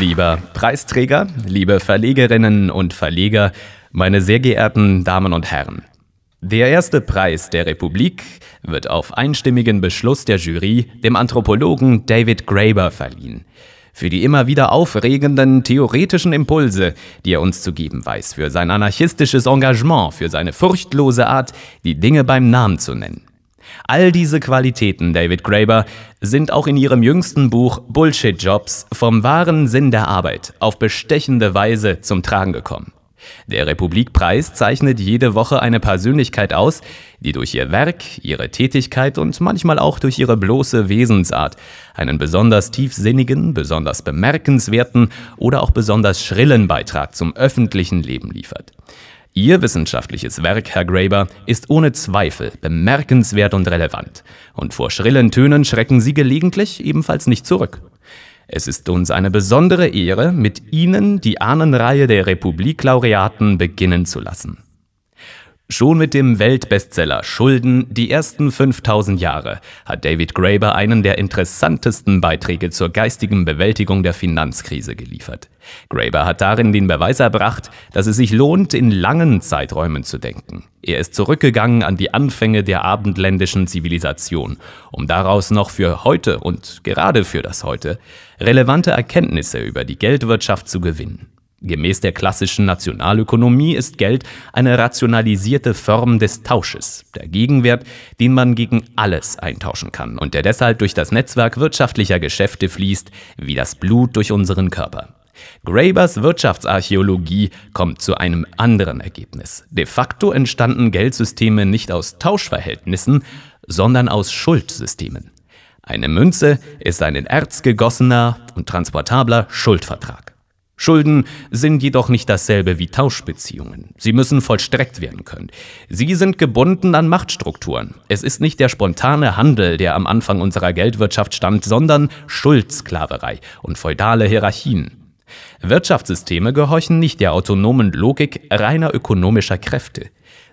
Lieber Preisträger, liebe Verlegerinnen und Verleger, meine sehr geehrten Damen und Herren. Der erste Preis der Republik wird auf einstimmigen Beschluss der Jury dem Anthropologen David Graeber verliehen. Für die immer wieder aufregenden theoretischen Impulse, die er uns zu geben weiß, für sein anarchistisches Engagement, für seine furchtlose Art, die Dinge beim Namen zu nennen. All diese Qualitäten, David Graeber, sind auch in ihrem jüngsten Buch Bullshit Jobs vom wahren Sinn der Arbeit auf bestechende Weise zum Tragen gekommen. Der Republikpreis zeichnet jede Woche eine Persönlichkeit aus, die durch ihr Werk, ihre Tätigkeit und manchmal auch durch ihre bloße Wesensart einen besonders tiefsinnigen, besonders bemerkenswerten oder auch besonders schrillen Beitrag zum öffentlichen Leben liefert. Ihr wissenschaftliches Werk, Herr Graeber, ist ohne Zweifel bemerkenswert und relevant, und vor schrillen Tönen schrecken Sie gelegentlich ebenfalls nicht zurück. Es ist uns eine besondere Ehre, mit Ihnen die Ahnenreihe der Republiklaureaten beginnen zu lassen. Schon mit dem Weltbestseller Schulden die ersten 5000 Jahre hat David Graeber einen der interessantesten Beiträge zur geistigen Bewältigung der Finanzkrise geliefert. Graeber hat darin den Beweis erbracht, dass es sich lohnt, in langen Zeiträumen zu denken. Er ist zurückgegangen an die Anfänge der abendländischen Zivilisation, um daraus noch für heute und gerade für das Heute relevante Erkenntnisse über die Geldwirtschaft zu gewinnen. Gemäß der klassischen Nationalökonomie ist Geld eine rationalisierte Form des Tausches, der Gegenwert, den man gegen alles eintauschen kann und der deshalb durch das Netzwerk wirtschaftlicher Geschäfte fließt, wie das Blut durch unseren Körper. Grabers Wirtschaftsarchäologie kommt zu einem anderen Ergebnis. De facto entstanden Geldsysteme nicht aus Tauschverhältnissen, sondern aus Schuldsystemen. Eine Münze ist ein in Erz gegossener und transportabler Schuldvertrag. Schulden sind jedoch nicht dasselbe wie Tauschbeziehungen. Sie müssen vollstreckt werden können. Sie sind gebunden an Machtstrukturen. Es ist nicht der spontane Handel, der am Anfang unserer Geldwirtschaft stand, sondern Schuldsklaverei und feudale Hierarchien. Wirtschaftssysteme gehorchen nicht der autonomen Logik reiner ökonomischer Kräfte.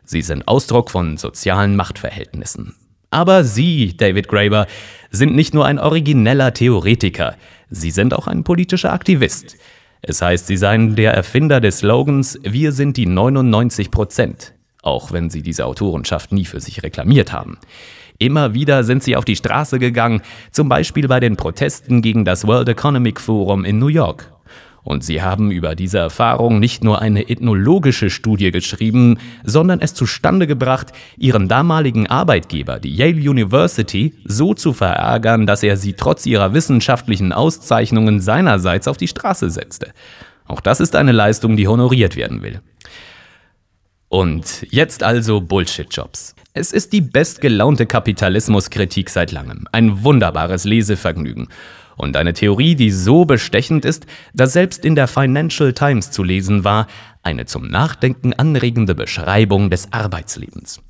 Sie sind Ausdruck von sozialen Machtverhältnissen. Aber Sie, David Graeber, sind nicht nur ein origineller Theoretiker, Sie sind auch ein politischer Aktivist. Es heißt, sie seien der Erfinder des Slogans Wir sind die 99 Prozent, auch wenn sie diese Autorenschaft nie für sich reklamiert haben. Immer wieder sind sie auf die Straße gegangen, zum Beispiel bei den Protesten gegen das World Economic Forum in New York. Und sie haben über diese Erfahrung nicht nur eine ethnologische Studie geschrieben, sondern es zustande gebracht, ihren damaligen Arbeitgeber, die Yale University, so zu verärgern, dass er sie trotz ihrer wissenschaftlichen Auszeichnungen seinerseits auf die Straße setzte. Auch das ist eine Leistung, die honoriert werden will. Und jetzt also Bullshit-Jobs. Es ist die bestgelaunte Kapitalismuskritik seit langem. Ein wunderbares Lesevergnügen und eine Theorie, die so bestechend ist, dass selbst in der Financial Times zu lesen war, eine zum Nachdenken anregende Beschreibung des Arbeitslebens.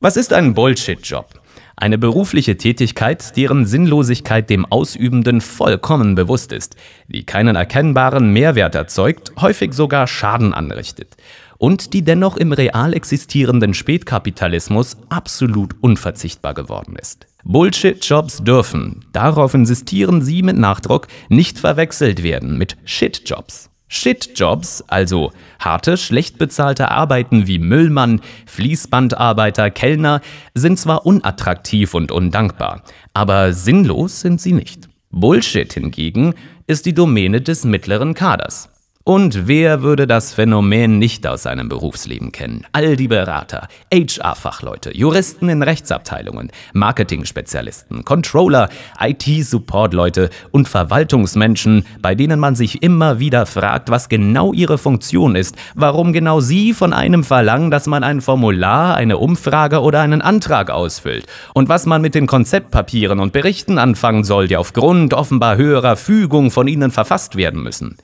Was ist ein Bullshit-Job? Eine berufliche Tätigkeit, deren Sinnlosigkeit dem Ausübenden vollkommen bewusst ist, die keinen erkennbaren Mehrwert erzeugt, häufig sogar Schaden anrichtet und die dennoch im real existierenden Spätkapitalismus absolut unverzichtbar geworden ist. Bullshit-Jobs dürfen, darauf insistieren sie mit Nachdruck, nicht verwechselt werden mit Shit-Jobs. Shit-Jobs, also harte, schlecht bezahlte Arbeiten wie Müllmann, Fließbandarbeiter, Kellner, sind zwar unattraktiv und undankbar, aber sinnlos sind sie nicht. Bullshit hingegen ist die Domäne des mittleren Kaders. Und wer würde das Phänomen nicht aus seinem Berufsleben kennen? All die Berater, HR-Fachleute, Juristen in Rechtsabteilungen, Marketing-Spezialisten, Controller, IT-Support-Leute und Verwaltungsmenschen, bei denen man sich immer wieder fragt, was genau ihre Funktion ist, warum genau sie von einem verlangen, dass man ein Formular, eine Umfrage oder einen Antrag ausfüllt und was man mit den Konzeptpapieren und Berichten anfangen soll, die aufgrund offenbar höherer Fügung von ihnen verfasst werden müssen.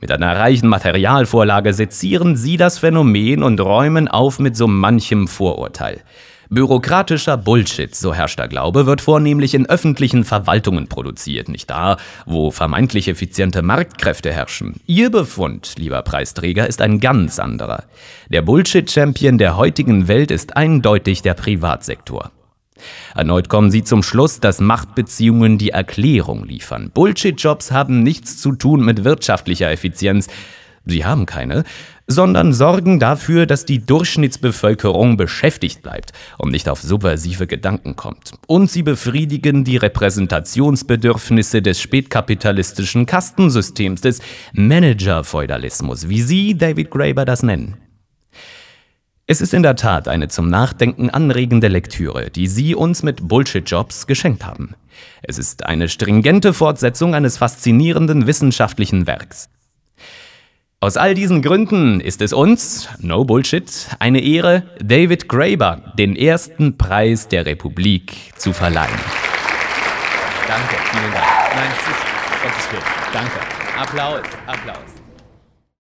Mit einer reichen Materialvorlage sezieren sie das Phänomen und räumen auf mit so manchem Vorurteil. Bürokratischer Bullshit, so herrscht der Glaube, wird vornehmlich in öffentlichen Verwaltungen produziert, nicht da, wo vermeintlich effiziente Marktkräfte herrschen. Ihr Befund, lieber Preisträger, ist ein ganz anderer. Der Bullshit-Champion der heutigen Welt ist eindeutig der Privatsektor. Erneut kommen sie zum Schluss, dass Machtbeziehungen die Erklärung liefern. Bullshit-Jobs haben nichts zu tun mit wirtschaftlicher Effizienz. Sie haben keine, sondern sorgen dafür, dass die Durchschnittsbevölkerung beschäftigt bleibt und nicht auf subversive Gedanken kommt. Und sie befriedigen die Repräsentationsbedürfnisse des spätkapitalistischen Kastensystems, des Managerfeudalismus, wie Sie, David Graeber, das nennen. Es ist in der Tat eine zum Nachdenken anregende Lektüre, die Sie uns mit Bullshit-Jobs geschenkt haben. Es ist eine stringente Fortsetzung eines faszinierenden wissenschaftlichen Werks. Aus all diesen Gründen ist es uns, no Bullshit, eine Ehre, David Graeber den ersten Preis der Republik zu verleihen. Danke, vielen Dank. Nein, es ist, Gottes Willen. Danke. Applaus, Applaus.